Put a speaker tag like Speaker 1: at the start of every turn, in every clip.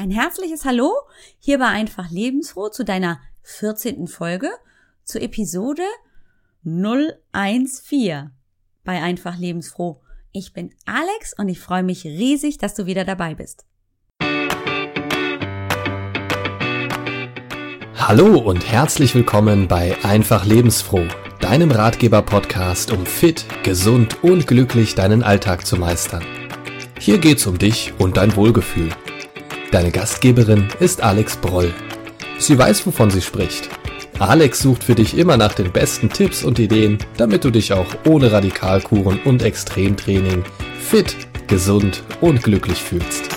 Speaker 1: Ein herzliches Hallo hier bei Einfach Lebensfroh zu deiner 14. Folge, zur Episode 014 bei Einfach Lebensfroh. Ich bin Alex und ich freue mich riesig, dass du wieder dabei bist.
Speaker 2: Hallo und herzlich willkommen bei Einfach Lebensfroh, deinem Ratgeber-Podcast, um fit, gesund und glücklich deinen Alltag zu meistern. Hier geht's um dich und dein Wohlgefühl. Deine Gastgeberin ist Alex Broll. Sie weiß, wovon sie spricht. Alex sucht für dich immer nach den besten Tipps und Ideen, damit du dich auch ohne Radikalkuren und Extremtraining fit, gesund und glücklich fühlst.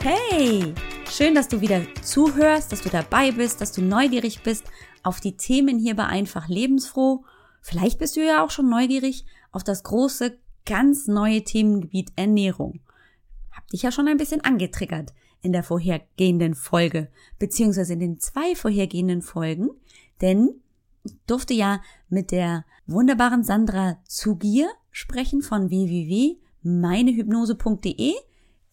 Speaker 1: Hey, schön, dass du wieder zuhörst, dass du dabei bist, dass du neugierig bist auf die Themen hier bei Einfach Lebensfroh. Vielleicht bist du ja auch schon neugierig auf das große ganz neue Themengebiet Ernährung. Hab dich ja schon ein bisschen angetriggert in der vorhergehenden Folge, beziehungsweise in den zwei vorhergehenden Folgen, denn ich durfte ja mit der wunderbaren Sandra Zugier sprechen von www.meinehypnose.de,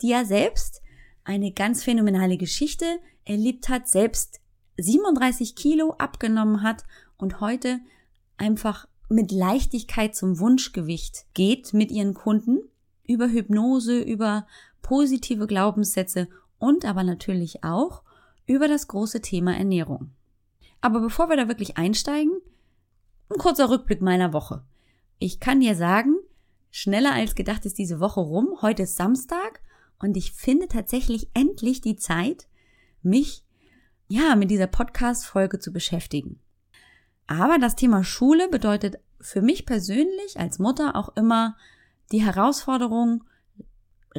Speaker 1: die ja selbst eine ganz phänomenale Geschichte erlebt hat, selbst 37 Kilo abgenommen hat und heute einfach mit Leichtigkeit zum Wunschgewicht geht mit ihren Kunden über Hypnose, über positive Glaubenssätze und aber natürlich auch über das große Thema Ernährung. Aber bevor wir da wirklich einsteigen, ein kurzer Rückblick meiner Woche. Ich kann dir sagen, schneller als gedacht ist diese Woche rum. Heute ist Samstag und ich finde tatsächlich endlich die Zeit, mich ja mit dieser Podcast-Folge zu beschäftigen. Aber das Thema Schule bedeutet für mich persönlich als Mutter auch immer die Herausforderung,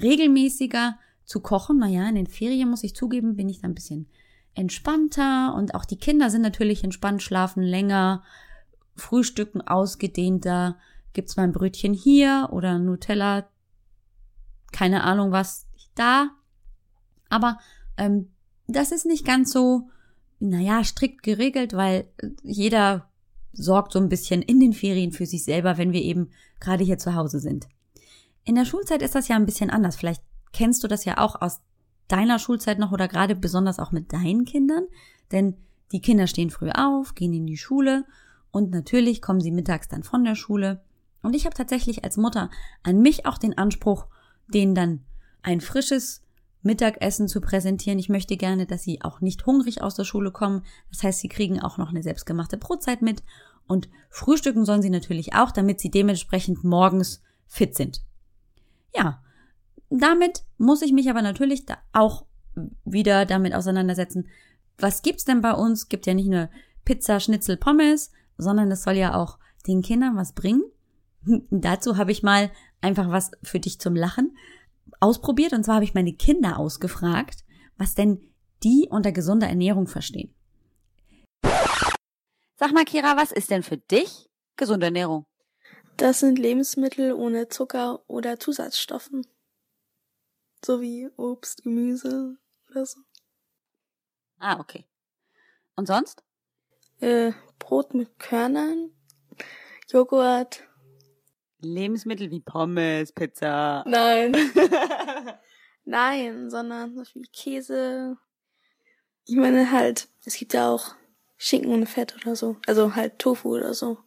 Speaker 1: regelmäßiger zu kochen. Naja, in den Ferien muss ich zugeben, bin ich da ein bisschen entspannter und auch die Kinder sind natürlich entspannt, schlafen länger, frühstücken ausgedehnter, gibt's mal ein Brötchen hier oder Nutella, keine Ahnung was da. Aber ähm, das ist nicht ganz so naja, strikt geregelt, weil jeder sorgt so ein bisschen in den Ferien für sich selber, wenn wir eben gerade hier zu Hause sind. In der Schulzeit ist das ja ein bisschen anders. Vielleicht kennst du das ja auch aus deiner Schulzeit noch oder gerade besonders auch mit deinen Kindern, denn die Kinder stehen früh auf, gehen in die Schule und natürlich kommen sie mittags dann von der Schule. Und ich habe tatsächlich als Mutter an mich auch den Anspruch, denen dann ein frisches Mittagessen zu präsentieren. Ich möchte gerne, dass sie auch nicht hungrig aus der Schule kommen. Das heißt, sie kriegen auch noch eine selbstgemachte Brotzeit mit. Und frühstücken sollen sie natürlich auch, damit sie dementsprechend morgens fit sind. Ja, damit muss ich mich aber natürlich auch wieder damit auseinandersetzen. Was gibt's denn bei uns? Gibt ja nicht nur Pizza, Schnitzel, Pommes, sondern es soll ja auch den Kindern was bringen. Dazu habe ich mal einfach was für dich zum Lachen ausprobiert und zwar habe ich meine Kinder ausgefragt, was denn die unter gesunder Ernährung verstehen. Sag mal, Kira, was ist denn für dich gesunde Ernährung?
Speaker 3: Das sind Lebensmittel ohne Zucker oder Zusatzstoffen. So wie Obst, Gemüse oder so.
Speaker 1: Ah, okay. Und sonst?
Speaker 3: Äh, Brot mit Körnern, Joghurt,
Speaker 1: Lebensmittel wie Pommes, Pizza.
Speaker 3: Nein. Nein, sondern zum Beispiel Käse. Ich meine halt, es gibt ja auch Schinken ohne Fett oder so. Also halt Tofu oder so.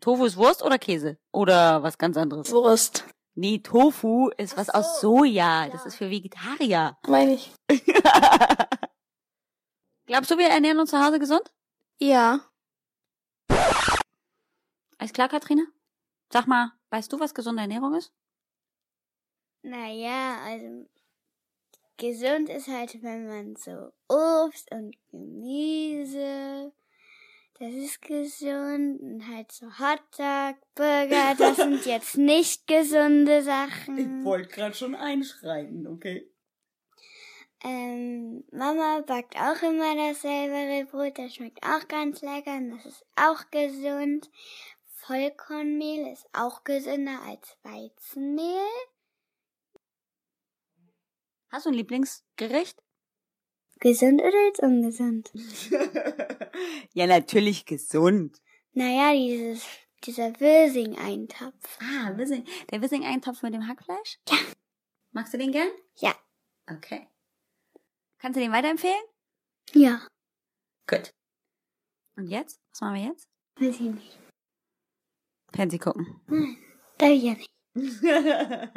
Speaker 1: Tofu ist Wurst oder Käse? Oder was ganz anderes?
Speaker 3: Wurst.
Speaker 1: Nee, Tofu ist was aus Soja. Das ist für Vegetarier.
Speaker 3: Meine ich.
Speaker 1: Glaubst du, wir ernähren uns zu Hause gesund?
Speaker 3: Ja.
Speaker 1: Alles klar, Katrine? Sag mal, weißt du, was gesunde Ernährung ist?
Speaker 4: Naja, also gesund ist halt, wenn man so Obst und Gemüse, das ist gesund und halt so Hotdog, Burger, das sind jetzt nicht gesunde Sachen.
Speaker 1: Ich wollte gerade schon einschreien, okay.
Speaker 4: Ähm, Mama backt auch immer dasselbe Brot, das schmeckt auch ganz lecker und das ist auch gesund. Vollkornmehl ist auch gesünder als Weizenmehl.
Speaker 1: Hast du ein Lieblingsgericht?
Speaker 4: Gesund oder jetzt ungesund?
Speaker 1: ja, natürlich gesund.
Speaker 4: Naja, dieses, dieser Wirsing-Eintopf.
Speaker 1: Ah, Wirsing, der Wirsing-Eintopf mit dem Hackfleisch?
Speaker 4: Ja.
Speaker 1: Magst du den gern?
Speaker 4: Ja.
Speaker 1: Okay. Kannst du den weiterempfehlen?
Speaker 4: Ja.
Speaker 1: Gut. Und jetzt? Was machen wir jetzt?
Speaker 4: Weiß ich nicht.
Speaker 1: Fernseh gucken.
Speaker 4: Darf ich ja nicht.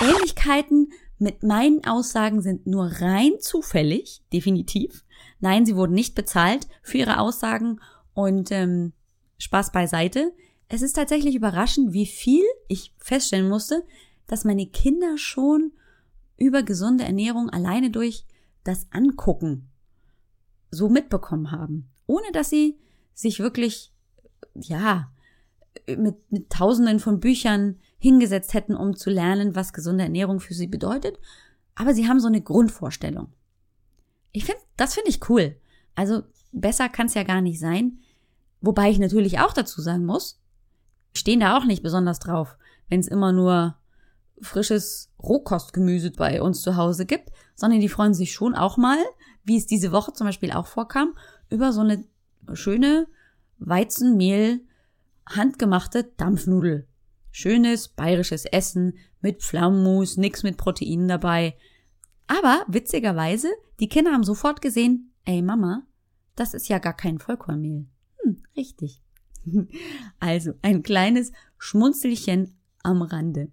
Speaker 1: Ähnlichkeiten mit meinen Aussagen sind nur rein zufällig, definitiv. Nein, sie wurden nicht bezahlt für ihre Aussagen und ähm, Spaß beiseite. Es ist tatsächlich überraschend, wie viel ich feststellen musste, dass meine Kinder schon über gesunde Ernährung alleine durch das Angucken so mitbekommen haben, ohne dass sie sich wirklich, ja, mit, mit Tausenden von Büchern hingesetzt hätten, um zu lernen, was gesunde Ernährung für sie bedeutet. Aber sie haben so eine Grundvorstellung. Ich finde, das finde ich cool. Also besser kann es ja gar nicht sein. Wobei ich natürlich auch dazu sagen muss, stehen da auch nicht besonders drauf, wenn es immer nur frisches Rohkostgemüse bei uns zu Hause gibt, sondern die freuen sich schon auch mal, wie es diese Woche zum Beispiel auch vorkam, über so eine schöne Weizenmehl handgemachte Dampfnudel. Schönes bayerisches Essen mit Pflaumenmus, nix mit Proteinen dabei. Aber witzigerweise, die Kinder haben sofort gesehen, ey Mama, das ist ja gar kein Vollkornmehl. Hm, richtig. Also ein kleines Schmunzelchen am Rande.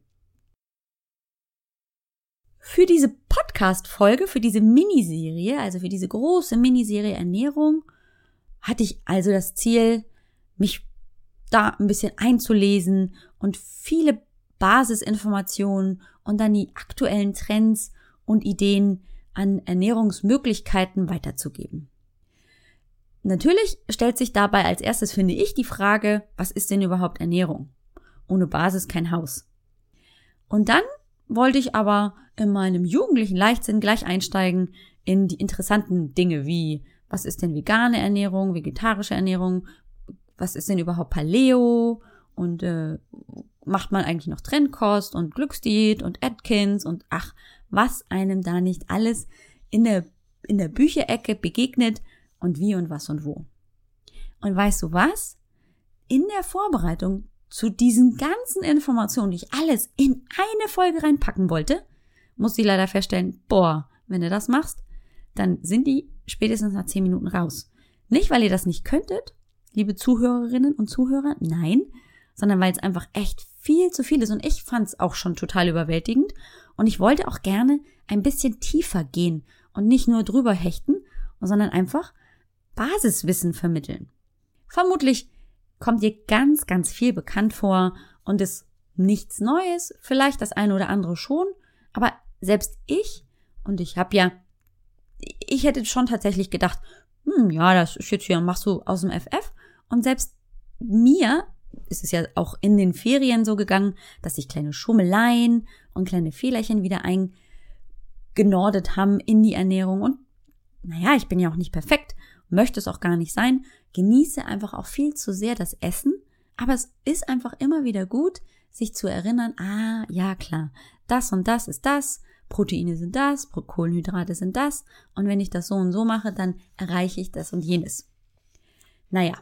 Speaker 1: Für diese Podcast-Folge, für diese Miniserie, also für diese große Miniserie Ernährung, hatte ich also das Ziel, mich da ein bisschen einzulesen und viele Basisinformationen und dann die aktuellen Trends und Ideen an Ernährungsmöglichkeiten weiterzugeben. Natürlich stellt sich dabei als erstes, finde ich, die Frage, was ist denn überhaupt Ernährung? Ohne Basis kein Haus. Und dann wollte ich aber in meinem jugendlichen Leichtsinn gleich einsteigen in die interessanten Dinge wie, was ist denn vegane Ernährung, vegetarische Ernährung, was ist denn überhaupt Paleo und äh, macht man eigentlich noch Trendkost und Glücksdiät und Atkins und ach, was einem da nicht alles in der, in der Bücherecke begegnet und wie und was und wo. Und weißt du was? In der Vorbereitung zu diesen ganzen Informationen, die ich alles in eine Folge reinpacken wollte, muss ich leider feststellen, boah, wenn du das machst, dann sind die spätestens nach zehn Minuten raus. Nicht, weil ihr das nicht könntet, liebe Zuhörerinnen und Zuhörer, nein, sondern weil es einfach echt viel zu viel ist und ich fand es auch schon total überwältigend und ich wollte auch gerne ein bisschen tiefer gehen und nicht nur drüber hechten, sondern einfach Basiswissen vermitteln. Vermutlich kommt dir ganz, ganz viel bekannt vor und ist nichts Neues, vielleicht das eine oder andere schon, aber selbst ich, und ich habe ja, ich hätte schon tatsächlich gedacht, hm, ja, das ist jetzt hier, machst du aus dem FF. Und selbst mir ist es ja auch in den Ferien so gegangen, dass sich kleine Schummeleien und kleine Fehlerchen wieder eingenordet haben in die Ernährung. Und naja, ich bin ja auch nicht perfekt möchte es auch gar nicht sein, genieße einfach auch viel zu sehr das Essen, aber es ist einfach immer wieder gut, sich zu erinnern, ah, ja klar, das und das ist das, Proteine sind das, Kohlenhydrate sind das, und wenn ich das so und so mache, dann erreiche ich das und jenes. Naja.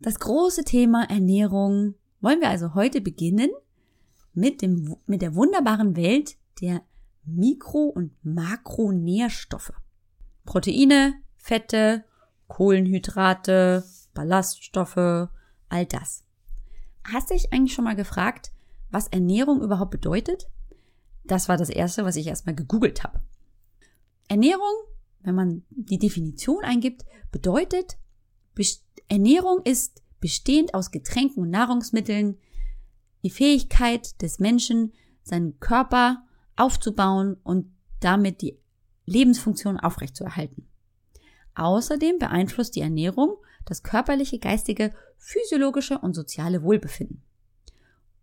Speaker 1: Das große Thema Ernährung wollen wir also heute beginnen mit dem, mit der wunderbaren Welt der Mikro- und Makronährstoffe. Proteine, Fette, Kohlenhydrate, Ballaststoffe, all das. Hast du dich eigentlich schon mal gefragt, was Ernährung überhaupt bedeutet? Das war das Erste, was ich erstmal gegoogelt habe. Ernährung, wenn man die Definition eingibt, bedeutet, Ernährung ist bestehend aus Getränken und Nahrungsmitteln, die Fähigkeit des Menschen, seinen Körper aufzubauen und damit die Lebensfunktion aufrechtzuerhalten. Außerdem beeinflusst die Ernährung das körperliche, geistige, physiologische und soziale Wohlbefinden.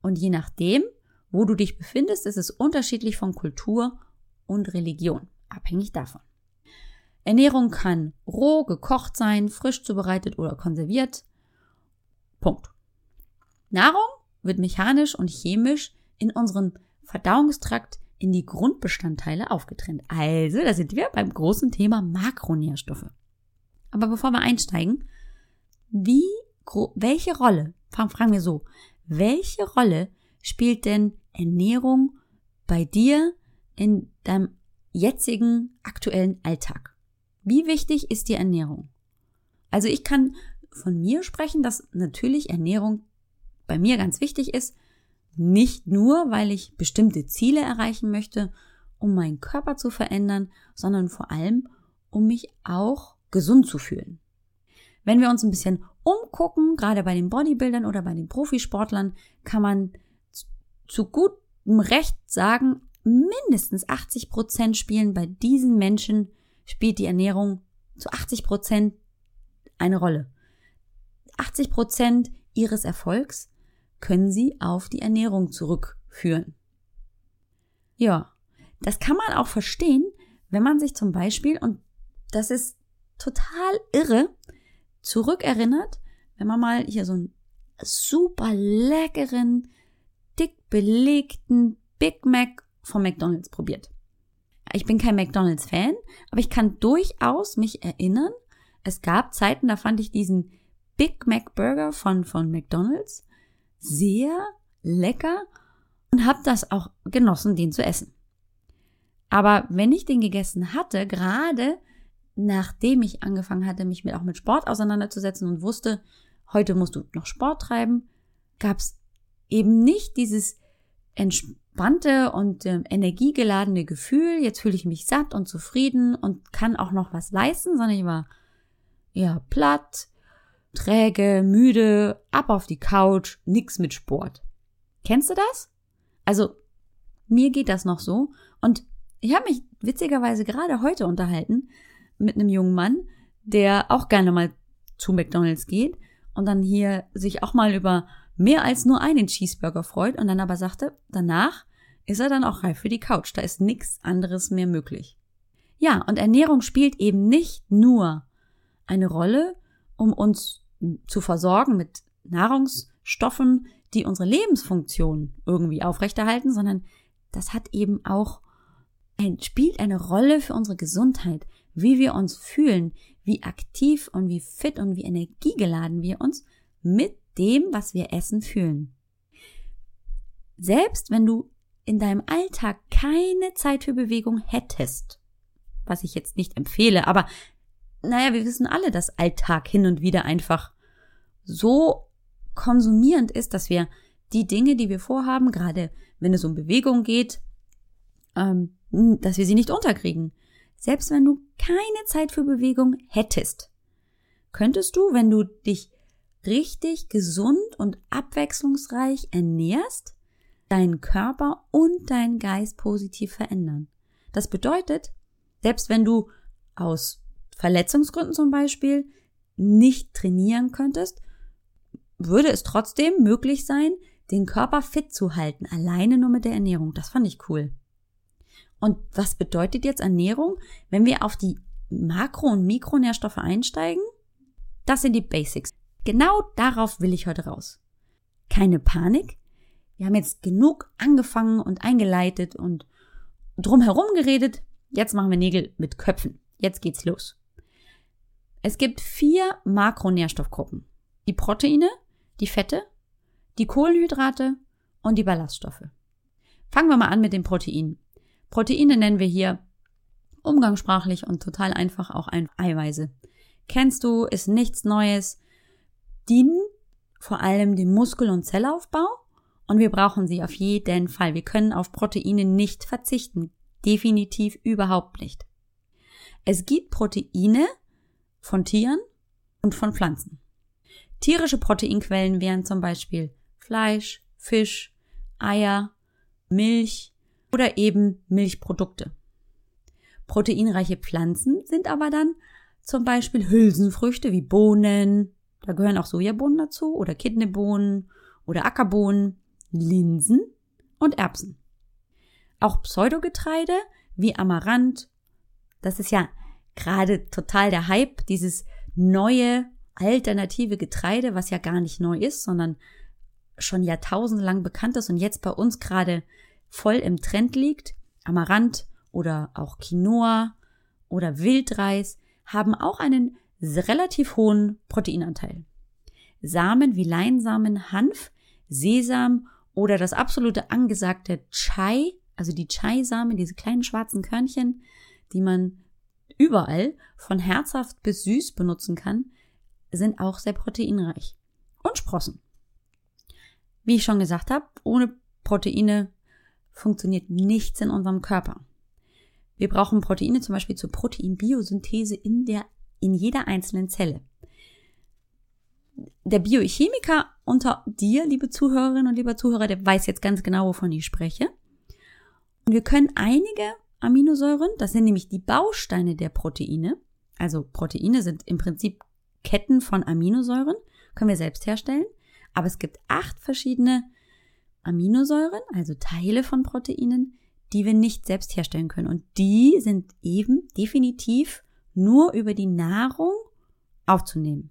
Speaker 1: Und je nachdem, wo du dich befindest, ist es unterschiedlich von Kultur und Religion, abhängig davon. Ernährung kann roh, gekocht sein, frisch zubereitet oder konserviert. Punkt. Nahrung wird mechanisch und chemisch in unserem Verdauungstrakt in die Grundbestandteile aufgetrennt. Also, da sind wir beim großen Thema Makronährstoffe. Aber bevor wir einsteigen, wie, welche Rolle, fragen wir so, welche Rolle spielt denn Ernährung bei dir in deinem jetzigen aktuellen Alltag? Wie wichtig ist die Ernährung? Also ich kann von mir sprechen, dass natürlich Ernährung bei mir ganz wichtig ist. Nicht nur, weil ich bestimmte Ziele erreichen möchte, um meinen Körper zu verändern, sondern vor allem, um mich auch gesund zu fühlen. Wenn wir uns ein bisschen umgucken, gerade bei den Bodybuildern oder bei den Profisportlern, kann man zu gutem Recht sagen, mindestens 80 Prozent spielen bei diesen Menschen spielt die Ernährung zu 80 Prozent eine Rolle. 80 Prozent ihres Erfolgs können sie auf die Ernährung zurückführen. Ja, das kann man auch verstehen, wenn man sich zum Beispiel, und das ist total irre, zurückerinnert, wenn man mal hier so einen super leckeren, belegten Big Mac von McDonald's probiert. Ich bin kein McDonald's-Fan, aber ich kann durchaus mich erinnern, es gab Zeiten, da fand ich diesen Big Mac Burger von, von McDonald's sehr lecker und habe das auch genossen, den zu essen. Aber wenn ich den gegessen hatte, gerade nachdem ich angefangen hatte, mich mit, auch mit Sport auseinanderzusetzen und wusste, heute musst du noch Sport treiben, gab es eben nicht dieses entspannte und äh, energiegeladene Gefühl, jetzt fühle ich mich satt und zufrieden und kann auch noch was leisten, sondern ich war ja platt, träge, müde, ab auf die Couch, nix mit Sport. Kennst du das? Also mir geht das noch so und ich habe mich witzigerweise gerade heute unterhalten mit einem jungen Mann, der auch gerne mal zu McDonald's geht und dann hier sich auch mal über mehr als nur einen Cheeseburger freut und dann aber sagte, danach ist er dann auch reif für die Couch. Da ist nichts anderes mehr möglich. Ja, und Ernährung spielt eben nicht nur eine Rolle, um uns zu versorgen mit Nahrungsstoffen, die unsere Lebensfunktion irgendwie aufrechterhalten, sondern das hat eben auch ein, spielt eine Rolle für unsere Gesundheit, wie wir uns fühlen, wie aktiv und wie fit und wie energiegeladen wir uns mit dem, was wir essen, fühlen. Selbst wenn du in deinem Alltag keine Zeit für Bewegung hättest, was ich jetzt nicht empfehle, aber naja, wir wissen alle, dass Alltag hin und wieder einfach so konsumierend ist, dass wir die Dinge, die wir vorhaben, gerade wenn es um Bewegung geht, ähm, dass wir sie nicht unterkriegen. Selbst wenn du keine Zeit für Bewegung hättest, könntest du, wenn du dich richtig gesund und abwechslungsreich ernährst, deinen Körper und deinen Geist positiv verändern. Das bedeutet, selbst wenn du aus Verletzungsgründen zum Beispiel nicht trainieren könntest, würde es trotzdem möglich sein, den Körper fit zu halten, alleine nur mit der Ernährung. Das fand ich cool. Und was bedeutet jetzt Ernährung, wenn wir auf die Makro- und Mikronährstoffe einsteigen? Das sind die Basics. Genau darauf will ich heute raus. Keine Panik. Wir haben jetzt genug angefangen und eingeleitet und drumherum geredet. Jetzt machen wir Nägel mit Köpfen. Jetzt geht's los. Es gibt vier Makronährstoffgruppen. Die Proteine, die Fette, die Kohlenhydrate und die Ballaststoffe. Fangen wir mal an mit den Proteinen. Proteine nennen wir hier umgangssprachlich und total einfach auch ein Eiweiße. Kennst du, ist nichts Neues, dienen vor allem dem Muskel- und Zellaufbau und wir brauchen sie auf jeden Fall. Wir können auf Proteine nicht verzichten. Definitiv überhaupt nicht. Es gibt Proteine von Tieren und von Pflanzen. Tierische Proteinquellen wären zum Beispiel Fleisch, Fisch, Eier, Milch, oder eben Milchprodukte. Proteinreiche Pflanzen sind aber dann zum Beispiel Hülsenfrüchte wie Bohnen, da gehören auch Sojabohnen dazu oder Kidneybohnen oder Ackerbohnen, Linsen und Erbsen. Auch Pseudogetreide wie Amaranth, das ist ja gerade total der Hype, dieses neue alternative Getreide, was ja gar nicht neu ist, sondern schon jahrtausendelang bekannt ist und jetzt bei uns gerade voll im Trend liegt, Amaranth oder auch Quinoa oder Wildreis haben auch einen relativ hohen Proteinanteil. Samen wie Leinsamen, Hanf Sesam oder das absolute angesagte Chai, also die Chai-Samen, diese kleinen schwarzen Körnchen, die man überall von herzhaft bis süß benutzen kann, sind auch sehr proteinreich. Und Sprossen. Wie ich schon gesagt habe, ohne Proteine funktioniert nichts in unserem Körper. Wir brauchen Proteine zum Beispiel zur Proteinbiosynthese in der, in jeder einzelnen Zelle. Der Biochemiker unter dir, liebe Zuhörerinnen und lieber Zuhörer, der weiß jetzt ganz genau, wovon ich spreche. Und wir können einige Aminosäuren, das sind nämlich die Bausteine der Proteine, also Proteine sind im Prinzip Ketten von Aminosäuren, können wir selbst herstellen, aber es gibt acht verschiedene Aminosäuren, also Teile von Proteinen, die wir nicht selbst herstellen können. Und die sind eben definitiv nur über die Nahrung aufzunehmen.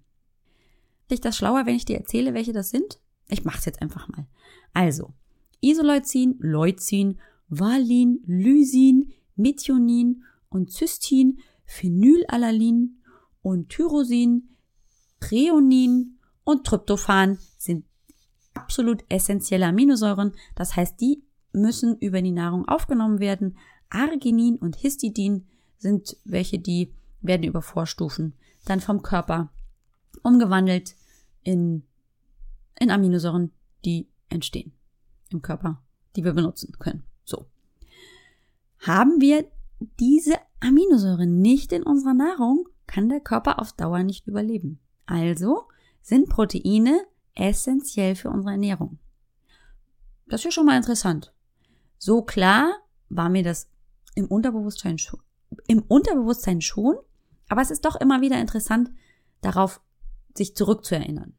Speaker 1: Ist das schlauer, wenn ich dir erzähle, welche das sind? Ich mach's jetzt einfach mal. Also, Isoleucin, Leucin, Valin, Lysin, Methionin und Cystin, Phenylalanin und Tyrosin, Threonin und Tryptophan sind absolut essentielle Aminosäuren. Das heißt, die müssen über die Nahrung aufgenommen werden. Arginin und Histidin sind welche, die werden über Vorstufen dann vom Körper umgewandelt in, in Aminosäuren, die entstehen im Körper, die wir benutzen können. So. Haben wir diese Aminosäuren nicht in unserer Nahrung, kann der Körper auf Dauer nicht überleben. Also sind Proteine essentiell für unsere Ernährung. Das ist ja schon mal interessant. So klar war mir das im Unterbewusstsein im Unterbewusstsein schon, aber es ist doch immer wieder interessant, darauf sich zurückzuerinnern.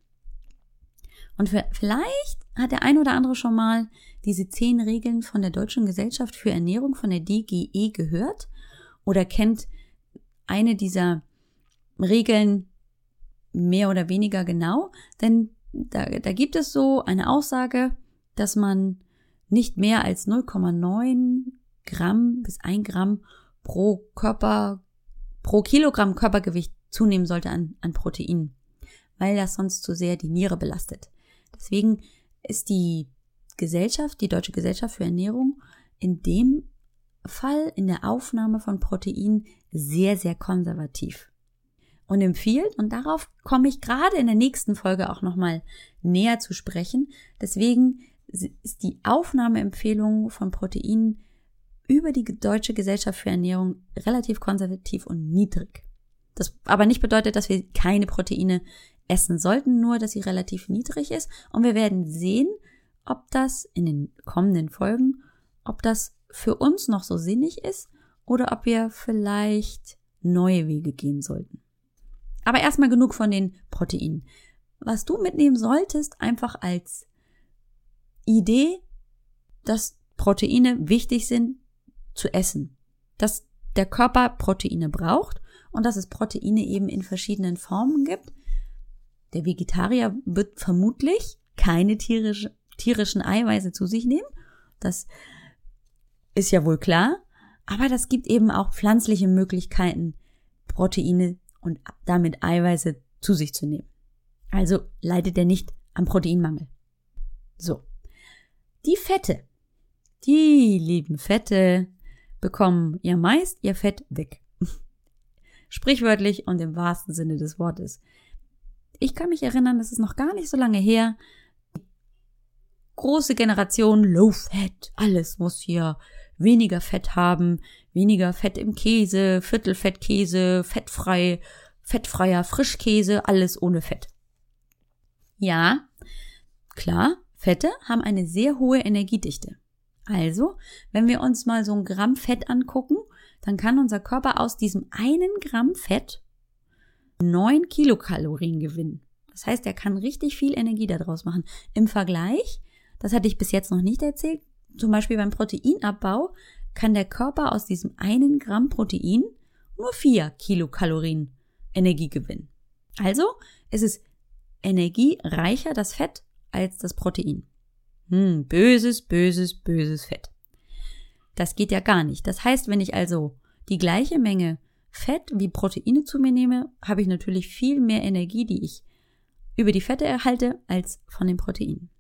Speaker 1: Und für, vielleicht hat der ein oder andere schon mal diese zehn Regeln von der Deutschen Gesellschaft für Ernährung von der DGE gehört oder kennt eine dieser Regeln mehr oder weniger genau, denn da, da gibt es so eine Aussage, dass man nicht mehr als 0,9 Gramm bis 1 Gramm pro Körper, pro Kilogramm Körpergewicht zunehmen sollte an, an Protein, weil das sonst zu sehr die Niere belastet. Deswegen ist die Gesellschaft, die Deutsche Gesellschaft für Ernährung, in dem Fall in der Aufnahme von Protein sehr, sehr konservativ und empfiehlt, und darauf komme ich gerade in der nächsten Folge auch nochmal näher zu sprechen. Deswegen ist die Aufnahmeempfehlung von Proteinen über die Deutsche Gesellschaft für Ernährung relativ konservativ und niedrig. Das aber nicht bedeutet, dass wir keine Proteine essen sollten, nur dass sie relativ niedrig ist. Und wir werden sehen, ob das in den kommenden Folgen, ob das für uns noch so sinnig ist oder ob wir vielleicht neue Wege gehen sollten. Aber erstmal genug von den Proteinen. Was du mitnehmen solltest, einfach als Idee, dass Proteine wichtig sind zu essen. Dass der Körper Proteine braucht und dass es Proteine eben in verschiedenen Formen gibt. Der Vegetarier wird vermutlich keine tierische, tierischen Eiweiße zu sich nehmen. Das ist ja wohl klar. Aber das gibt eben auch pflanzliche Möglichkeiten, Proteine und damit Eiweiße zu sich zu nehmen. Also leidet er nicht am Proteinmangel. So. Die Fette, die lieben Fette, bekommen ihr meist ihr Fett weg. Sprichwörtlich und im wahrsten Sinne des Wortes. Ich kann mich erinnern, das ist noch gar nicht so lange her. Große Generation Low Fat. Alles muss hier weniger Fett haben, weniger Fett im Käse, Viertelfettkäse, fettfrei, fettfreier Frischkäse, alles ohne Fett. Ja, klar, Fette haben eine sehr hohe Energiedichte. Also, wenn wir uns mal so ein Gramm Fett angucken, dann kann unser Körper aus diesem einen Gramm Fett neun Kilokalorien gewinnen. Das heißt, er kann richtig viel Energie daraus machen. Im Vergleich, das hatte ich bis jetzt noch nicht erzählt, zum Beispiel beim Proteinabbau kann der Körper aus diesem einen Gramm Protein nur vier Kilokalorien Energie gewinnen. Also, es ist energiereicher das Fett als das Protein. Hm, böses, böses, böses Fett. Das geht ja gar nicht. Das heißt, wenn ich also die gleiche Menge Fett wie Proteine zu mir nehme, habe ich natürlich viel mehr Energie, die ich über die Fette erhalte, als von den Proteinen.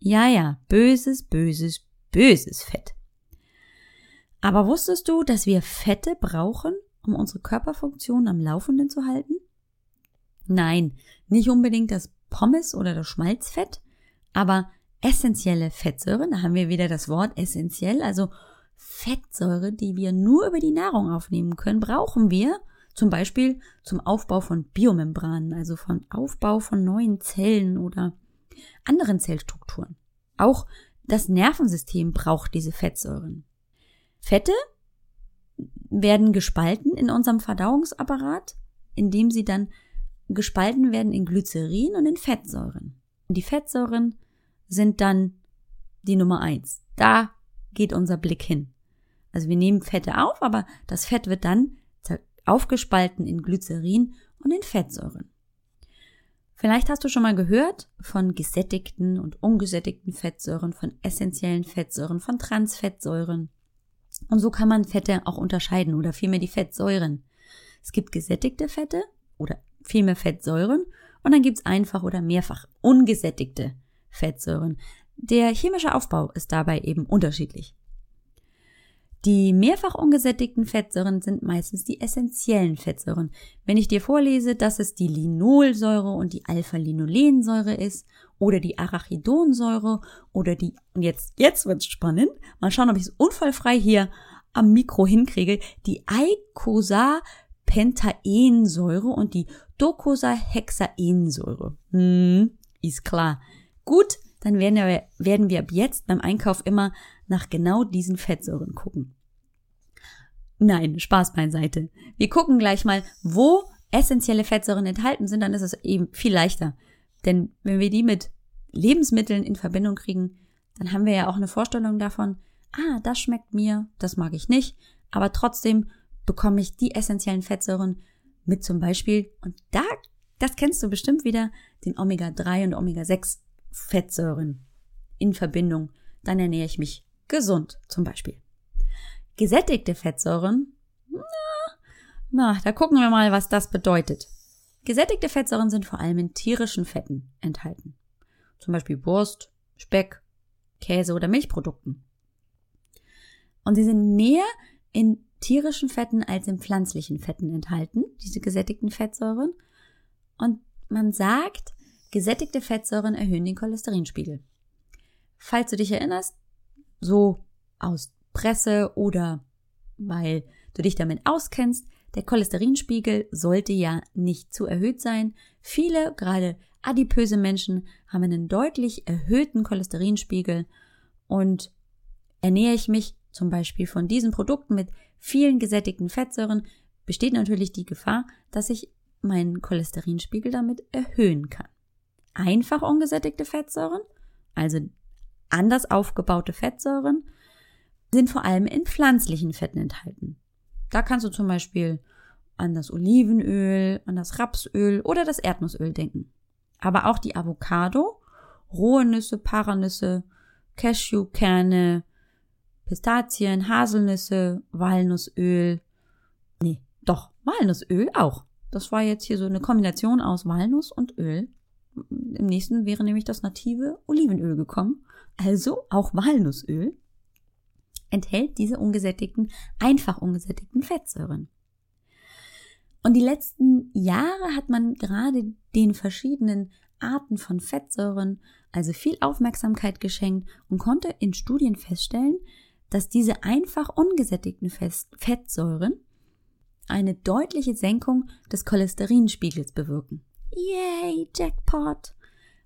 Speaker 1: Ja, ja, böses, böses, böses Fett. Aber wusstest du, dass wir Fette brauchen, um unsere Körperfunktion am Laufenden zu halten? Nein, nicht unbedingt das Pommes oder das Schmalzfett, aber essentielle Fettsäuren, da haben wir wieder das Wort essentiell, also Fettsäure, die wir nur über die Nahrung aufnehmen können, brauchen wir zum Beispiel zum Aufbau von Biomembranen, also von Aufbau von neuen Zellen oder anderen Zellstrukturen. Auch das Nervensystem braucht diese Fettsäuren. Fette werden gespalten in unserem Verdauungsapparat, indem sie dann gespalten werden in Glycerin und in Fettsäuren. Die Fettsäuren sind dann die Nummer eins. Da geht unser Blick hin. Also wir nehmen Fette auf, aber das Fett wird dann aufgespalten in Glycerin und in Fettsäuren. Vielleicht hast du schon mal gehört von gesättigten und ungesättigten Fettsäuren, von essentiellen Fettsäuren, von Transfettsäuren. Und so kann man Fette auch unterscheiden oder vielmehr die Fettsäuren. Es gibt gesättigte Fette oder vielmehr Fettsäuren und dann gibt's einfach oder mehrfach ungesättigte Fettsäuren. Der chemische Aufbau ist dabei eben unterschiedlich. Die mehrfach ungesättigten Fettsäuren sind meistens die essentiellen Fettsäuren. Wenn ich dir vorlese, dass es die Linolsäure und die Alpha-Linolensäure ist oder die Arachidonsäure oder die, und jetzt, jetzt wird's spannend. Mal schauen, ob ich es unfallfrei hier am Mikro hinkriege. Die Eicosapentaensäure und die Docosahexaensäure. Hm, ist klar. Gut, dann werden wir, werden wir ab jetzt beim Einkauf immer nach genau diesen Fettsäuren gucken. Nein, Spaß beiseite. Wir gucken gleich mal, wo essentielle Fettsäuren enthalten sind, dann ist es eben viel leichter. Denn wenn wir die mit Lebensmitteln in Verbindung kriegen, dann haben wir ja auch eine Vorstellung davon, ah, das schmeckt mir, das mag ich nicht, aber trotzdem bekomme ich die essentiellen Fettsäuren mit zum Beispiel, und da, das kennst du bestimmt wieder, den Omega-3 und Omega-6 Fettsäuren in Verbindung. Dann ernähre ich mich gesund zum Beispiel. Gesättigte Fettsäuren, na, na, da gucken wir mal, was das bedeutet. Gesättigte Fettsäuren sind vor allem in tierischen Fetten enthalten. Zum Beispiel Wurst, Speck, Käse oder Milchprodukten. Und sie sind mehr in tierischen Fetten als in pflanzlichen Fetten enthalten, diese gesättigten Fettsäuren. Und man sagt, gesättigte Fettsäuren erhöhen den Cholesterinspiegel. Falls du dich erinnerst, so aus Presse oder weil du dich damit auskennst, der Cholesterinspiegel sollte ja nicht zu erhöht sein. Viele, gerade adipöse Menschen, haben einen deutlich erhöhten Cholesterinspiegel und ernähre ich mich zum Beispiel von diesen Produkten mit vielen gesättigten Fettsäuren, besteht natürlich die Gefahr, dass ich meinen Cholesterinspiegel damit erhöhen kann. Einfach ungesättigte Fettsäuren, also anders aufgebaute Fettsäuren, sind vor allem in pflanzlichen Fetten enthalten. Da kannst du zum Beispiel an das Olivenöl, an das Rapsöl oder das Erdnussöl denken. Aber auch die Avocado, rohe Nüsse, Paranüsse, Cashewkerne, Pistazien, Haselnüsse, Walnussöl. Nee, doch, Walnussöl auch. Das war jetzt hier so eine Kombination aus Walnuss und Öl. Im nächsten wäre nämlich das native Olivenöl gekommen. Also auch Walnussöl enthält diese ungesättigten, einfach ungesättigten Fettsäuren. Und die letzten Jahre hat man gerade den verschiedenen Arten von Fettsäuren also viel Aufmerksamkeit geschenkt und konnte in Studien feststellen, dass diese einfach ungesättigten Fettsäuren eine deutliche Senkung des Cholesterinspiegels bewirken. Yay, Jackpot!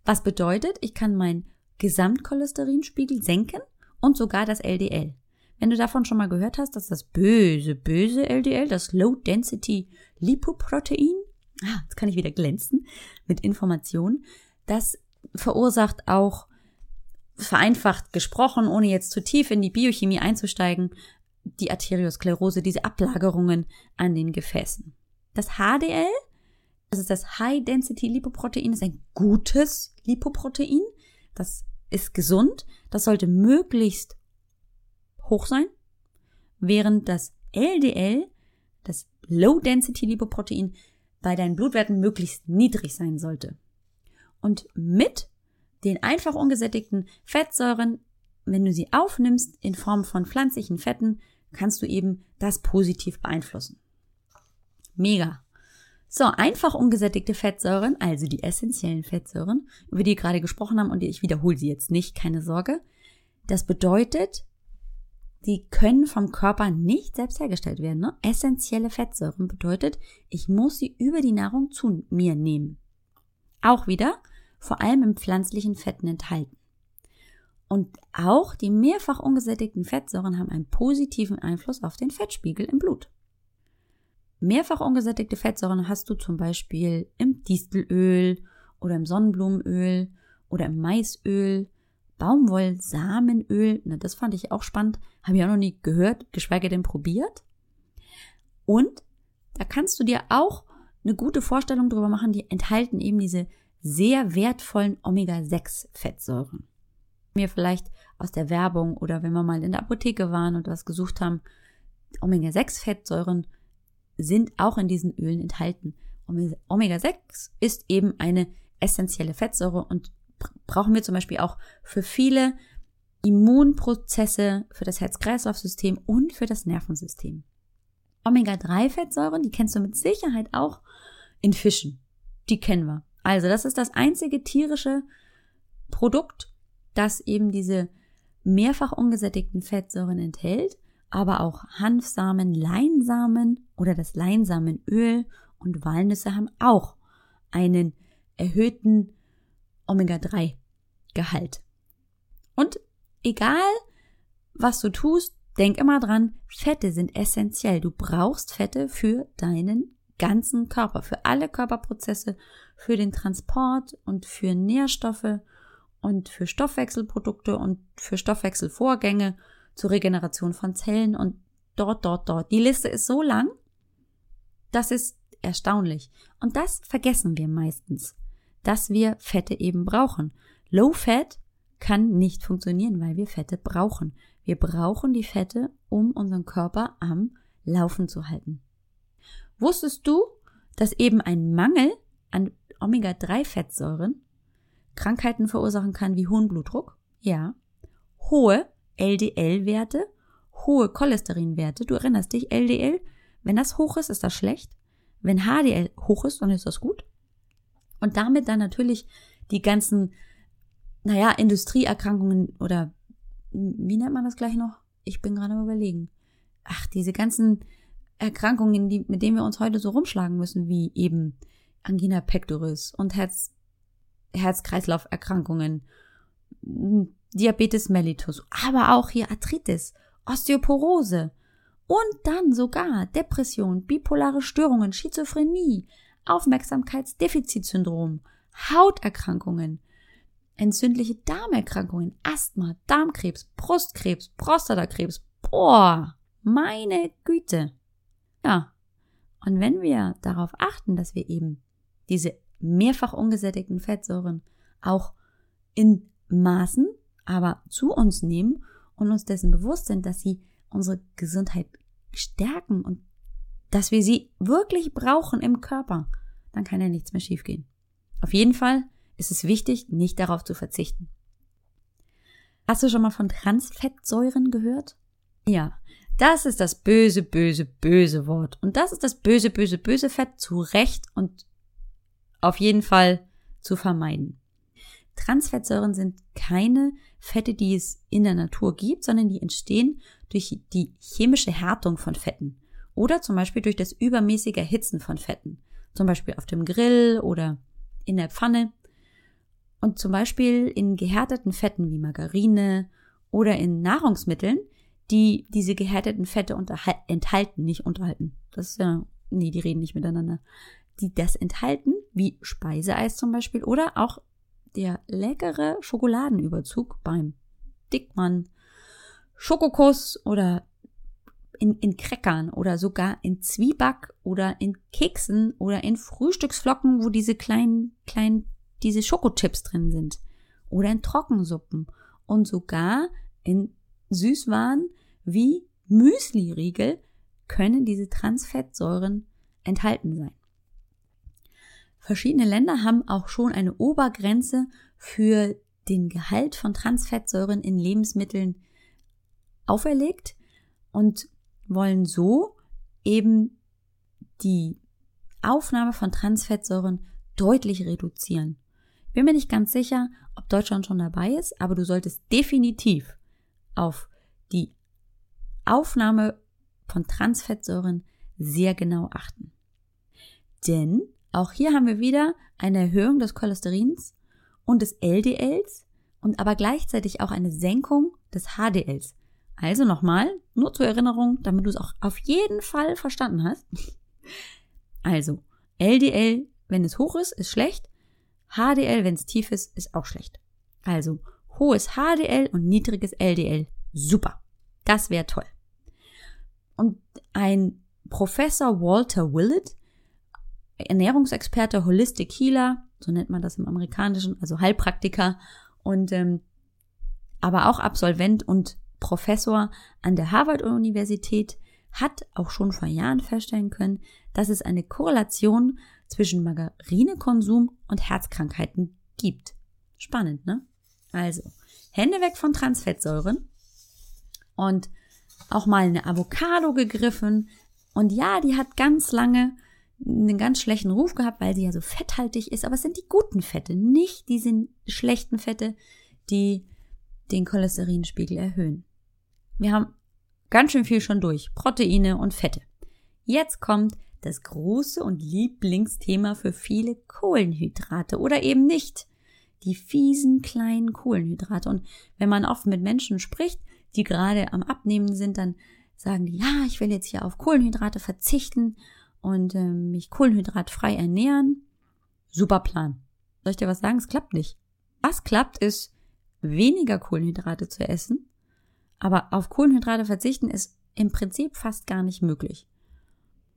Speaker 1: Was bedeutet, ich kann meinen Gesamtcholesterinspiegel senken und sogar das LDL. Wenn du davon schon mal gehört hast, dass das böse, böse LDL, das Low Density Lipoprotein, ah, jetzt kann ich wieder glänzen mit Informationen, das verursacht auch vereinfacht gesprochen, ohne jetzt zu tief in die Biochemie einzusteigen, die Arteriosklerose, diese Ablagerungen an den Gefäßen. Das HDL, das ist das High Density Lipoprotein, ist ein gutes Lipoprotein. Das ist gesund. Das sollte möglichst hoch sein, während das LDL, das Low Density Lipoprotein, bei deinen Blutwerten möglichst niedrig sein sollte. Und mit den einfach ungesättigten Fettsäuren, wenn du sie aufnimmst in Form von pflanzlichen Fetten, kannst du eben das positiv beeinflussen. Mega. So, einfach ungesättigte Fettsäuren, also die essentiellen Fettsäuren, über die wir gerade gesprochen haben und ich wiederhole sie jetzt nicht, keine Sorge. Das bedeutet, die können vom Körper nicht selbst hergestellt werden. Ne? Essentielle Fettsäuren bedeutet, ich muss sie über die Nahrung zu mir nehmen. Auch wieder vor allem in pflanzlichen Fetten enthalten. Und auch die mehrfach ungesättigten Fettsäuren haben einen positiven Einfluss auf den Fettspiegel im Blut. Mehrfach ungesättigte Fettsäuren hast du zum Beispiel im Distelöl oder im Sonnenblumenöl oder im Maisöl, Baumwollsamenöl, na, das fand ich auch spannend, habe ich auch noch nie gehört, geschweige denn probiert. Und da kannst du dir auch eine gute Vorstellung darüber machen, die enthalten eben diese sehr wertvollen Omega-6-Fettsäuren. Mir vielleicht aus der Werbung oder wenn wir mal in der Apotheke waren und was gesucht haben, Omega-6-Fettsäuren sind auch in diesen Ölen enthalten. Omega-6 ist eben eine essentielle Fettsäure und brauchen wir zum Beispiel auch für viele Immunprozesse, für das Herz-Kreislauf-System und für das Nervensystem. Omega-3-Fettsäuren, die kennst du mit Sicherheit auch in Fischen. Die kennen wir. Also, das ist das einzige tierische Produkt, das eben diese mehrfach ungesättigten Fettsäuren enthält, aber auch Hanfsamen, Leinsamen oder das Leinsamenöl und Walnüsse haben auch einen erhöhten Omega-3-Gehalt. Und egal, was du tust, denk immer dran, Fette sind essentiell. Du brauchst Fette für deinen ganzen Körper, für alle Körperprozesse, für den Transport und für Nährstoffe und für Stoffwechselprodukte und für Stoffwechselvorgänge zur Regeneration von Zellen und dort, dort, dort. Die Liste ist so lang, das ist erstaunlich. Und das vergessen wir meistens dass wir Fette eben brauchen. Low Fat kann nicht funktionieren, weil wir Fette brauchen. Wir brauchen die Fette, um unseren Körper am Laufen zu halten. Wusstest du, dass eben ein Mangel an Omega-3-Fettsäuren Krankheiten verursachen kann wie hohen Blutdruck? Ja. Hohe LDL-Werte, hohe Cholesterinwerte. Du erinnerst dich, LDL, wenn das hoch ist, ist das schlecht. Wenn HDL hoch ist, dann ist das gut. Und damit dann natürlich die ganzen, naja, Industrieerkrankungen oder wie nennt man das gleich noch? Ich bin gerade überlegen. Ach, diese ganzen Erkrankungen, die, mit denen wir uns heute so rumschlagen müssen, wie eben Angina pectoris und Herz, Herz-Kreislauf-Erkrankungen, Diabetes mellitus, aber auch hier Arthritis, Osteoporose und dann sogar Depression, bipolare Störungen, Schizophrenie, Aufmerksamkeitsdefizitsyndrom, Hauterkrankungen, entzündliche Darmerkrankungen, Asthma, Darmkrebs, Brustkrebs, Prostatakrebs. Boah, meine Güte. Ja. Und wenn wir darauf achten, dass wir eben diese mehrfach ungesättigten Fettsäuren auch in Maßen, aber zu uns nehmen und uns dessen bewusst sind, dass sie unsere Gesundheit stärken und dass wir sie wirklich brauchen im Körper, dann kann ja nichts mehr schiefgehen. Auf jeden Fall ist es wichtig, nicht darauf zu verzichten. Hast du schon mal von Transfettsäuren gehört? Ja, das ist das böse, böse, böse Wort. Und das ist das böse, böse, böse Fett zu Recht und auf jeden Fall zu vermeiden. Transfettsäuren sind keine Fette, die es in der Natur gibt, sondern die entstehen durch die chemische Härtung von Fetten oder zum Beispiel durch das übermäßige Erhitzen von Fetten, zum Beispiel auf dem Grill oder in der Pfanne und zum Beispiel in gehärteten Fetten wie Margarine oder in Nahrungsmitteln, die diese gehärteten Fette enthalten, nicht unterhalten. Das ist ja, nee, die reden nicht miteinander. Die das enthalten, wie Speiseeis zum Beispiel oder auch der leckere Schokoladenüberzug beim Dickmann, Schokokuss oder in, in Crackern oder sogar in Zwieback oder in Keksen oder in Frühstücksflocken, wo diese kleinen, kleinen, diese Schokochips drin sind. Oder in Trockensuppen. Und sogar in Süßwaren wie Müsli-Riegel können diese Transfettsäuren enthalten sein. Verschiedene Länder haben auch schon eine Obergrenze für den Gehalt von Transfettsäuren in Lebensmitteln auferlegt und wollen so eben die Aufnahme von Transfettsäuren deutlich reduzieren. Bin mir nicht ganz sicher, ob Deutschland schon dabei ist, aber du solltest definitiv auf die Aufnahme von Transfettsäuren sehr genau achten. Denn auch hier haben wir wieder eine Erhöhung des Cholesterins und des LDLs und aber gleichzeitig auch eine Senkung des HDLs. Also nochmal, nur zur Erinnerung, damit du es auch auf jeden Fall verstanden hast. Also, LDL, wenn es hoch ist, ist schlecht. HDL, wenn es tief ist, ist auch schlecht. Also, hohes HDL und niedriges LDL. Super. Das wäre toll. Und ein Professor Walter Willett, Ernährungsexperte, Holistic Healer, so nennt man das im Amerikanischen, also Heilpraktiker und ähm, aber auch Absolvent und Professor an der Harvard-Universität, hat auch schon vor Jahren feststellen können, dass es eine Korrelation zwischen Margarinekonsum und Herzkrankheiten gibt. Spannend, ne? Also, Hände weg von Transfettsäuren und auch mal eine Avocado gegriffen. Und ja, die hat ganz lange einen ganz schlechten Ruf gehabt, weil sie ja so fetthaltig ist, aber es sind die guten Fette, nicht diese schlechten Fette, die den Cholesterinspiegel erhöhen. Wir haben ganz schön viel schon durch. Proteine und Fette. Jetzt kommt das große und Lieblingsthema für viele Kohlenhydrate oder eben nicht. Die fiesen kleinen Kohlenhydrate. Und wenn man oft mit Menschen spricht, die gerade am Abnehmen sind, dann sagen die, ja, ich will jetzt hier auf Kohlenhydrate verzichten und äh, mich kohlenhydratfrei ernähren. Super Plan. Soll ich dir was sagen? Es klappt nicht. Was klappt, ist weniger Kohlenhydrate zu essen aber auf Kohlenhydrate verzichten ist im Prinzip fast gar nicht möglich.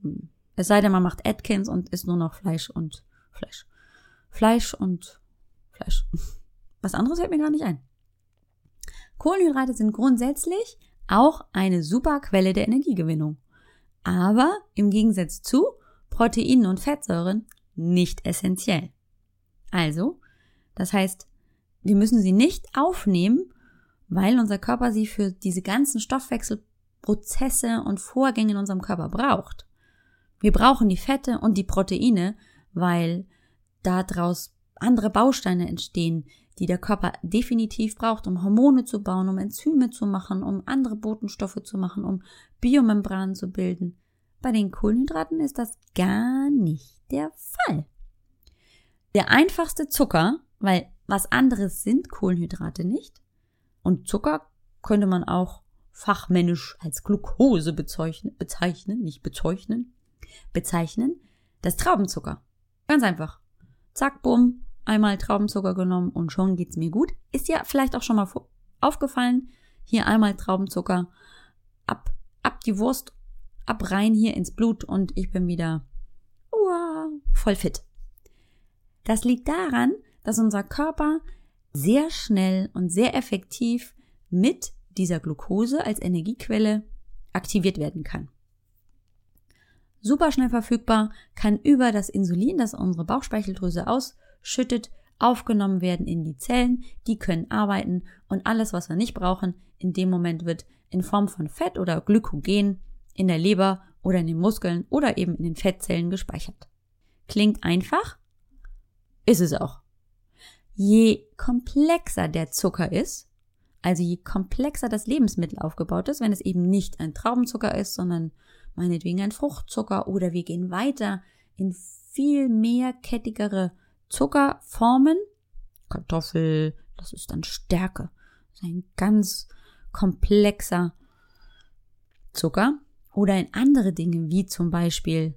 Speaker 1: Hm. Es sei denn, man macht Atkins und isst nur noch Fleisch und Fleisch. Fleisch und Fleisch. Was anderes fällt mir gar nicht ein. Kohlenhydrate sind grundsätzlich auch eine super Quelle der Energiegewinnung. Aber im Gegensatz zu Proteinen und Fettsäuren nicht essentiell. Also, das heißt, wir müssen sie nicht aufnehmen, weil unser Körper sie für diese ganzen Stoffwechselprozesse und Vorgänge in unserem Körper braucht. Wir brauchen die Fette und die Proteine, weil daraus andere Bausteine entstehen, die der Körper definitiv braucht, um Hormone zu bauen, um Enzyme zu machen, um andere Botenstoffe zu machen, um Biomembranen zu bilden. Bei den Kohlenhydraten ist das gar nicht der Fall. Der einfachste Zucker, weil was anderes sind Kohlenhydrate nicht, und Zucker könnte man auch fachmännisch als Glucose bezeichnen, bezeichnen, nicht bezeichnen, bezeichnen, das Traubenzucker. Ganz einfach. Zack, bumm, einmal Traubenzucker genommen und schon geht's mir gut. Ist ja vielleicht auch schon mal aufgefallen. Hier einmal Traubenzucker, ab, ab die Wurst, ab rein hier ins Blut und ich bin wieder uah, voll fit. Das liegt daran, dass unser Körper sehr schnell und sehr effektiv mit dieser Glucose als Energiequelle aktiviert werden kann. Super schnell verfügbar, kann über das Insulin, das unsere Bauchspeicheldrüse ausschüttet, aufgenommen werden in die Zellen, die können arbeiten und alles, was wir nicht brauchen, in dem Moment wird in Form von Fett oder Glykogen in der Leber oder in den Muskeln oder eben in den Fettzellen gespeichert. Klingt einfach? Ist es auch je komplexer der Zucker ist, also je komplexer das Lebensmittel aufgebaut ist, wenn es eben nicht ein Traubenzucker ist, sondern meinetwegen ein Fruchtzucker oder wir gehen weiter in viel mehr kettigere Zuckerformen, Kartoffel, das ist dann Stärke, das ist ein ganz komplexer Zucker. Oder in andere Dinge wie zum Beispiel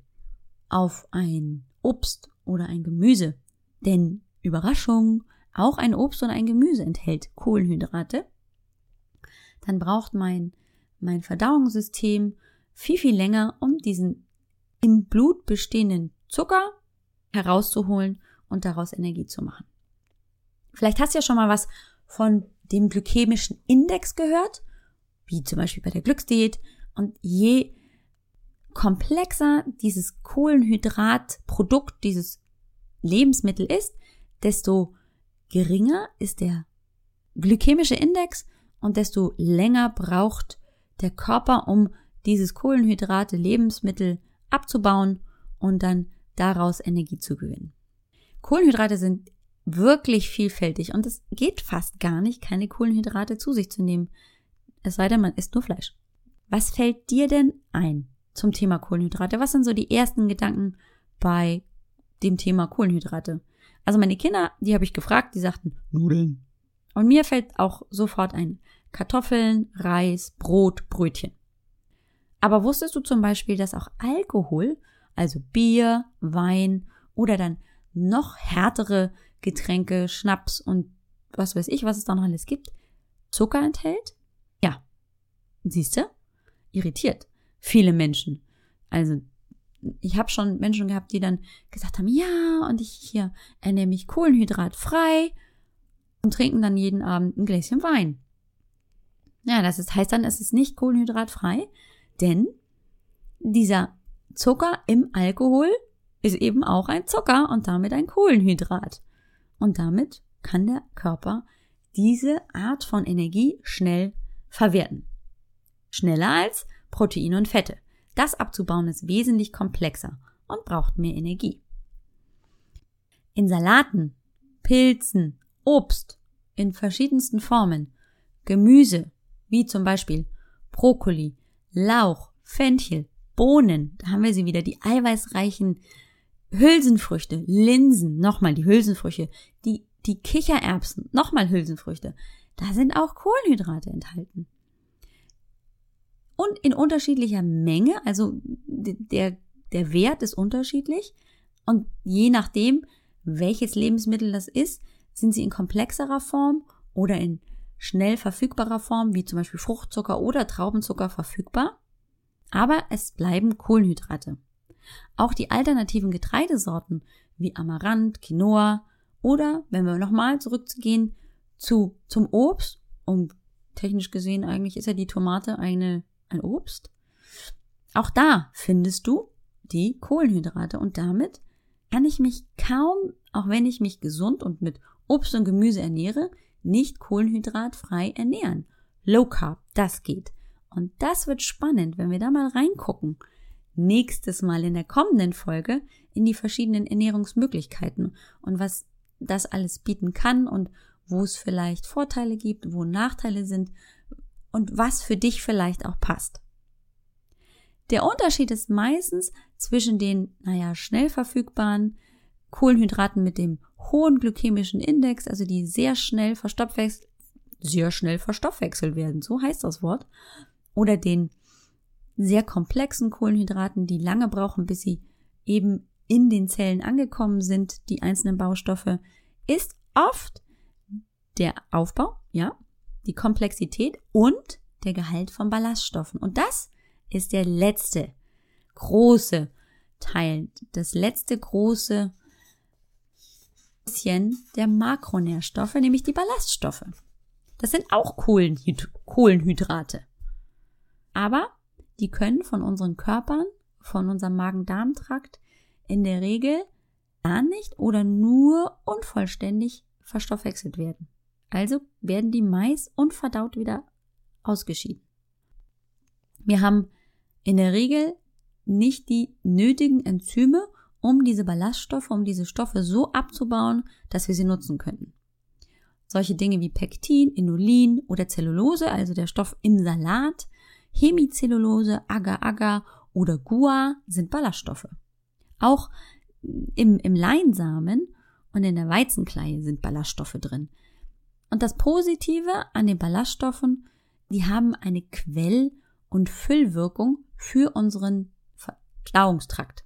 Speaker 1: auf ein Obst oder ein Gemüse. Denn Überraschung, auch ein Obst und ein Gemüse enthält Kohlenhydrate, dann braucht mein, mein Verdauungssystem viel, viel länger, um diesen im Blut bestehenden Zucker herauszuholen und daraus Energie zu machen. Vielleicht hast du ja schon mal was von dem glykämischen Index gehört, wie zum Beispiel bei der Glücksdiät. Und je komplexer dieses Kohlenhydratprodukt, dieses Lebensmittel ist, desto geringer ist der glykämische Index und desto länger braucht der Körper, um dieses Kohlenhydrate Lebensmittel abzubauen und dann daraus Energie zu gewinnen. Kohlenhydrate sind wirklich vielfältig und es geht fast gar nicht, keine Kohlenhydrate zu sich zu nehmen. Es sei denn, man isst nur Fleisch. Was fällt dir denn ein zum Thema Kohlenhydrate? Was sind so die ersten Gedanken bei dem Thema Kohlenhydrate? Also meine Kinder, die habe ich gefragt, die sagten Nudeln. Und mir fällt auch sofort ein Kartoffeln, Reis, Brot, Brötchen. Aber wusstest du zum Beispiel, dass auch Alkohol, also Bier, Wein oder dann noch härtere Getränke, Schnaps und was weiß ich, was es da noch alles gibt, Zucker enthält? Ja. Siehst du? Irritiert. Viele Menschen. Also ich habe schon Menschen gehabt, die dann gesagt haben, ja, und ich hier ernähre mich kohlenhydratfrei und trinken dann jeden Abend ein Gläschen Wein. Ja, das ist, heißt dann, es ist nicht kohlenhydratfrei, denn dieser Zucker im Alkohol ist eben auch ein Zucker und damit ein Kohlenhydrat. Und damit kann der Körper diese Art von Energie schnell verwerten. Schneller als Proteine und Fette. Das abzubauen ist wesentlich komplexer und braucht mehr Energie. In Salaten, Pilzen, Obst in verschiedensten Formen, Gemüse, wie zum Beispiel Brokkoli, Lauch, Fenchel, Bohnen, da haben wir sie wieder, die eiweißreichen Hülsenfrüchte, Linsen, nochmal die Hülsenfrüchte, die, die Kichererbsen, nochmal Hülsenfrüchte. Da sind auch Kohlenhydrate enthalten. Und in unterschiedlicher Menge, also der, der Wert ist unterschiedlich. Und je nachdem, welches Lebensmittel das ist, sind sie in komplexerer Form oder in schnell verfügbarer Form, wie zum Beispiel Fruchtzucker oder Traubenzucker verfügbar. Aber es bleiben Kohlenhydrate. Auch die alternativen Getreidesorten wie Amaranth, Quinoa oder, wenn wir nochmal zurückzugehen, zu, zum Obst, um technisch gesehen eigentlich ist ja die Tomate eine, ein Obst. Auch da findest du die Kohlenhydrate und damit kann ich mich kaum, auch wenn ich mich gesund und mit Obst und Gemüse ernähre, nicht kohlenhydratfrei ernähren. Low Carb, das geht. Und das wird spannend, wenn wir da mal reingucken. Nächstes Mal in der kommenden Folge in die verschiedenen Ernährungsmöglichkeiten und was das alles bieten kann und wo es vielleicht Vorteile gibt, wo Nachteile sind und was für dich vielleicht auch passt. Der Unterschied ist meistens zwischen den, naja, schnell verfügbaren Kohlenhydraten mit dem hohen glykämischen Index, also die sehr schnell verstoffwechselt, sehr schnell verstoffwechselt werden, so heißt das Wort, oder den sehr komplexen Kohlenhydraten, die lange brauchen, bis sie eben in den Zellen angekommen sind, die einzelnen Baustoffe, ist oft der Aufbau, ja, die Komplexität und der Gehalt von Ballaststoffen. Und das ist der letzte große Teil, das letzte große bisschen der Makronährstoffe, nämlich die Ballaststoffe. Das sind auch Kohlenhyd Kohlenhydrate. Aber die können von unseren Körpern, von unserem Magen-Darm-Trakt in der Regel gar nicht oder nur unvollständig verstoffwechselt werden. Also werden die meist unverdaut wieder ausgeschieden. Wir haben in der Regel nicht die nötigen Enzyme, um diese Ballaststoffe, um diese Stoffe so abzubauen, dass wir sie nutzen können. Solche Dinge wie Pektin, Inulin oder Zellulose, also der Stoff im Salat, Hemicellulose, Agar-Agar oder Gua sind Ballaststoffe. Auch im, im Leinsamen und in der Weizenkleie sind Ballaststoffe drin. Und das Positive an den Ballaststoffen, die haben eine Quell- und Füllwirkung für unseren Verdauungstrakt.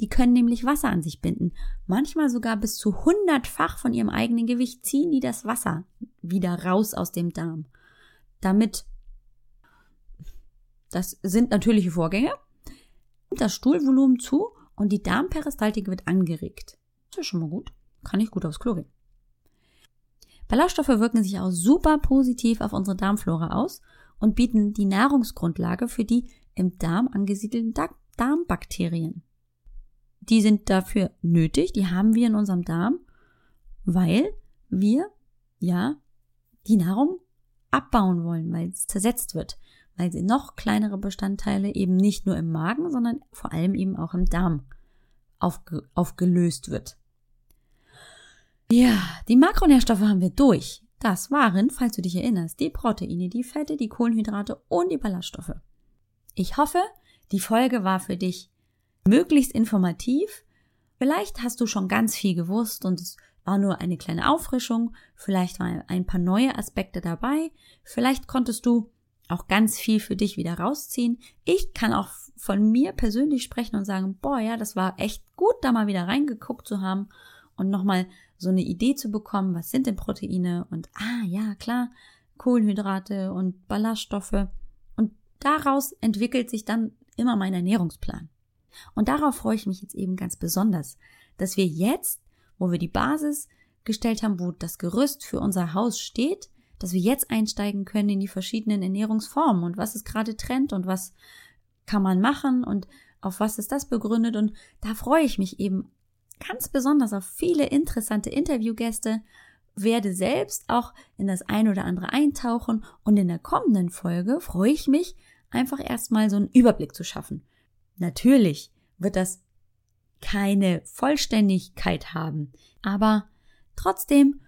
Speaker 1: Die können nämlich Wasser an sich binden. Manchmal sogar bis zu hundertfach von ihrem eigenen Gewicht ziehen die das Wasser wieder raus aus dem Darm. Damit, das sind natürliche Vorgänge, das Stuhlvolumen zu und die Darmperistaltik wird angeregt. Das ist schon mal gut. Kann ich gut aufs Klo gehen. Ballaststoffe wirken sich auch super positiv auf unsere Darmflora aus und bieten die Nahrungsgrundlage für die im Darm angesiedelten Darmbakterien die sind dafür nötig, die haben wir in unserem Darm, weil wir ja die Nahrung abbauen wollen, weil es zersetzt wird, sie noch kleinere Bestandteile eben nicht nur im Magen, sondern vor allem eben auch im Darm aufge aufgelöst wird. Ja, die Makronährstoffe haben wir durch. Das waren, falls du dich erinnerst, die Proteine, die Fette, die Kohlenhydrate und die Ballaststoffe. Ich hoffe, die Folge war für dich möglichst informativ. Vielleicht hast du schon ganz viel gewusst und es war nur eine kleine Auffrischung. Vielleicht waren ein paar neue Aspekte dabei. Vielleicht konntest du auch ganz viel für dich wieder rausziehen. Ich kann auch von mir persönlich sprechen und sagen, boah, ja, das war echt gut, da mal wieder reingeguckt zu haben und nochmal so eine Idee zu bekommen, was sind denn Proteine und ah, ja, klar, Kohlenhydrate und Ballaststoffe. Und daraus entwickelt sich dann immer mein Ernährungsplan. Und darauf freue ich mich jetzt eben ganz besonders, dass wir jetzt, wo wir die Basis gestellt haben, wo das Gerüst für unser Haus steht, dass wir jetzt einsteigen können in die verschiedenen Ernährungsformen und was ist gerade Trend und was kann man machen und auf was ist das begründet und da freue ich mich eben ganz besonders auf viele interessante Interviewgäste, werde selbst auch in das ein oder andere eintauchen und in der kommenden Folge freue ich mich einfach erstmal so einen Überblick zu schaffen. Natürlich wird das keine Vollständigkeit haben, aber trotzdem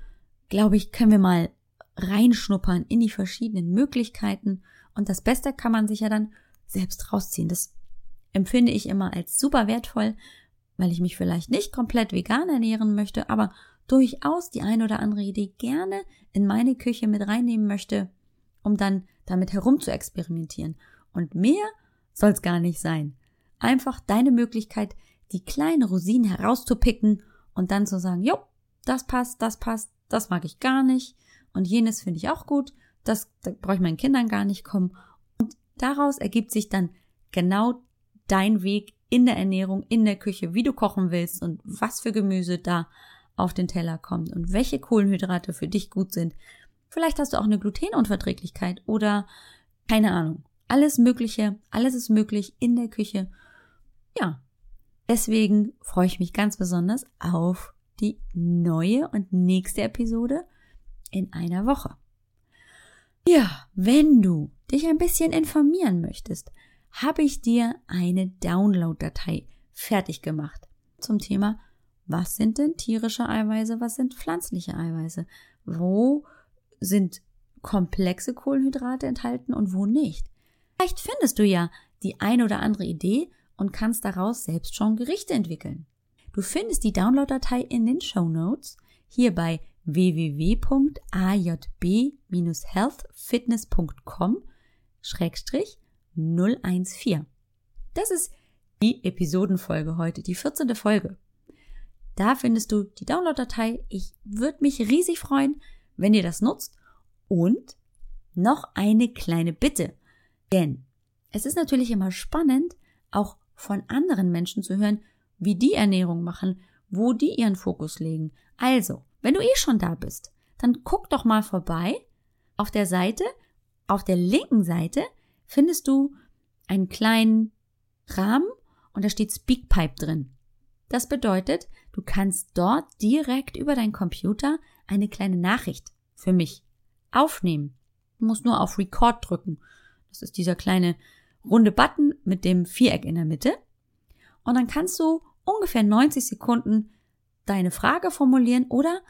Speaker 1: glaube ich, können wir mal reinschnuppern in die verschiedenen Möglichkeiten und das Beste kann man sich ja dann selbst rausziehen. Das empfinde ich immer als super wertvoll, weil ich mich vielleicht nicht komplett vegan ernähren möchte, aber durchaus die ein oder andere Idee gerne in meine Küche mit reinnehmen möchte, um dann damit herum zu experimentieren. Und mehr soll es gar nicht sein. Einfach deine Möglichkeit, die kleinen Rosinen herauszupicken und dann zu sagen, jo, das passt, das passt, das mag ich gar nicht und jenes finde ich auch gut, das da brauche ich meinen Kindern gar nicht kommen. Und daraus ergibt sich dann genau dein Weg in der Ernährung, in der Küche, wie du kochen willst und was für Gemüse da auf den Teller kommt und welche Kohlenhydrate für dich gut sind. Vielleicht hast du auch eine Glutenunverträglichkeit oder keine Ahnung. Alles Mögliche, alles ist möglich in der Küche. Ja, deswegen freue ich mich ganz besonders auf die neue und nächste Episode in einer Woche. Ja, wenn du dich ein bisschen informieren möchtest, habe ich dir eine Download-Datei fertig gemacht zum Thema, was sind denn tierische Eiweiße, was sind pflanzliche Eiweiße, wo sind komplexe Kohlenhydrate enthalten und wo nicht. Vielleicht findest du ja die ein oder andere Idee und kannst daraus selbst schon Gerichte entwickeln. Du findest die Download-Datei in den Show Notes hier bei www.ajb-healthfitness.com 014. Das ist die Episodenfolge heute, die 14. Folge. Da findest du die Download-Datei. Ich würde mich riesig freuen, wenn ihr das nutzt. Und noch eine kleine Bitte. Denn es ist natürlich immer spannend, auch von anderen Menschen zu hören, wie die Ernährung machen, wo die ihren Fokus legen. Also, wenn du eh schon da bist, dann guck doch mal vorbei auf der Seite, auf der linken Seite findest du einen kleinen Rahmen und da steht Speakpipe drin. Das bedeutet, du kannst dort direkt über deinen Computer eine kleine Nachricht für mich aufnehmen. Du musst nur auf Record drücken. Das ist dieser kleine runde Button mit dem Viereck in der Mitte. Und dann kannst du ungefähr 90 Sekunden deine Frage formulieren oder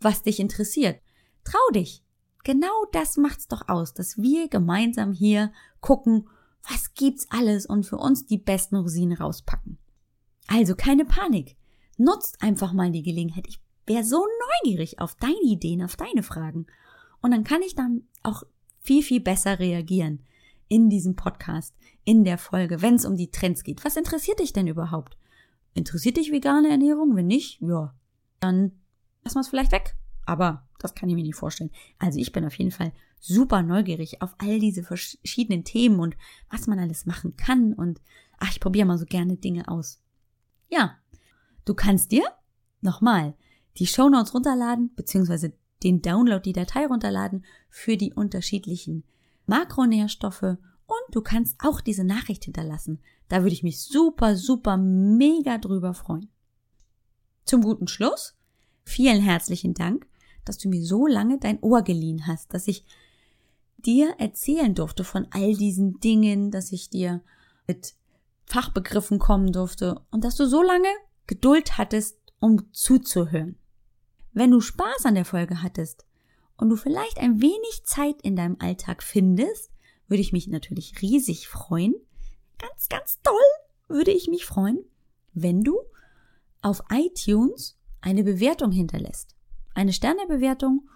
Speaker 1: was dich interessiert. Trau dich. Genau das macht's doch aus, dass wir gemeinsam hier gucken, was gibt's alles und für uns die besten Rosinen rauspacken. Also keine Panik. Nutzt einfach mal die Gelegenheit. Ich wäre so neugierig auf deine Ideen, auf deine Fragen. Und dann kann ich dann auch viel, viel besser reagieren in diesem Podcast, in der Folge, wenn es um die Trends geht. Was interessiert dich denn überhaupt? Interessiert dich vegane Ernährung? Wenn nicht, ja, dann lassen wir es vielleicht weg. Aber das kann ich mir nicht vorstellen. Also ich bin auf jeden Fall super neugierig auf all diese verschiedenen Themen und was man alles machen kann. Und ach, ich probiere mal so gerne Dinge aus. Ja, du kannst dir nochmal die Show Notes runterladen, beziehungsweise den Download, die Datei runterladen für die unterschiedlichen Makronährstoffe und du kannst auch diese Nachricht hinterlassen. Da würde ich mich super, super, mega drüber freuen. Zum guten Schluss, vielen herzlichen Dank dass du mir so lange dein Ohr geliehen hast, dass ich dir erzählen durfte von all diesen Dingen, dass ich dir mit Fachbegriffen kommen durfte und dass du so lange Geduld hattest, um zuzuhören. Wenn du Spaß an der Folge hattest und du vielleicht ein wenig Zeit in deinem Alltag findest, würde ich mich natürlich riesig freuen. Ganz, ganz toll würde ich mich freuen, wenn du auf iTunes eine Bewertung hinterlässt. Eine Sternebewertung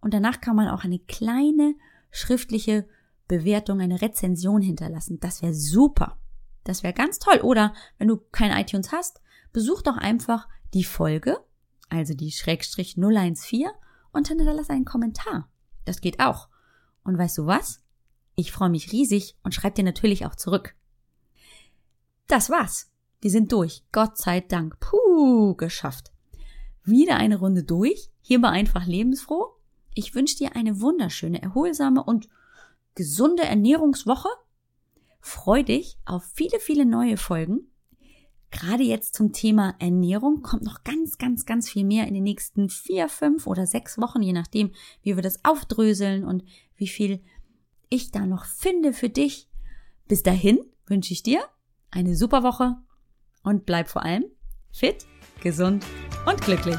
Speaker 1: und danach kann man auch eine kleine schriftliche Bewertung, eine Rezension hinterlassen. Das wäre super. Das wäre ganz toll. Oder wenn du kein iTunes hast, besuch doch einfach die Folge, also die Schrägstrich 014 und hinterlass einen Kommentar. Das geht auch. Und weißt du was? Ich freue mich riesig und schreib dir natürlich auch zurück. Das war's. Wir sind durch. Gott sei Dank. Puh, geschafft. Wieder eine Runde durch. Hier bei einfach lebensfroh. Ich wünsche dir eine wunderschöne, erholsame und gesunde Ernährungswoche. Freu dich auf viele, viele neue Folgen. Gerade jetzt zum Thema Ernährung kommt noch ganz, ganz, ganz viel mehr in den nächsten vier, fünf oder sechs Wochen, je nachdem, wie wir das aufdröseln und wie viel ich da noch finde für dich. Bis dahin wünsche ich dir eine super Woche und bleib vor allem fit, gesund und glücklich.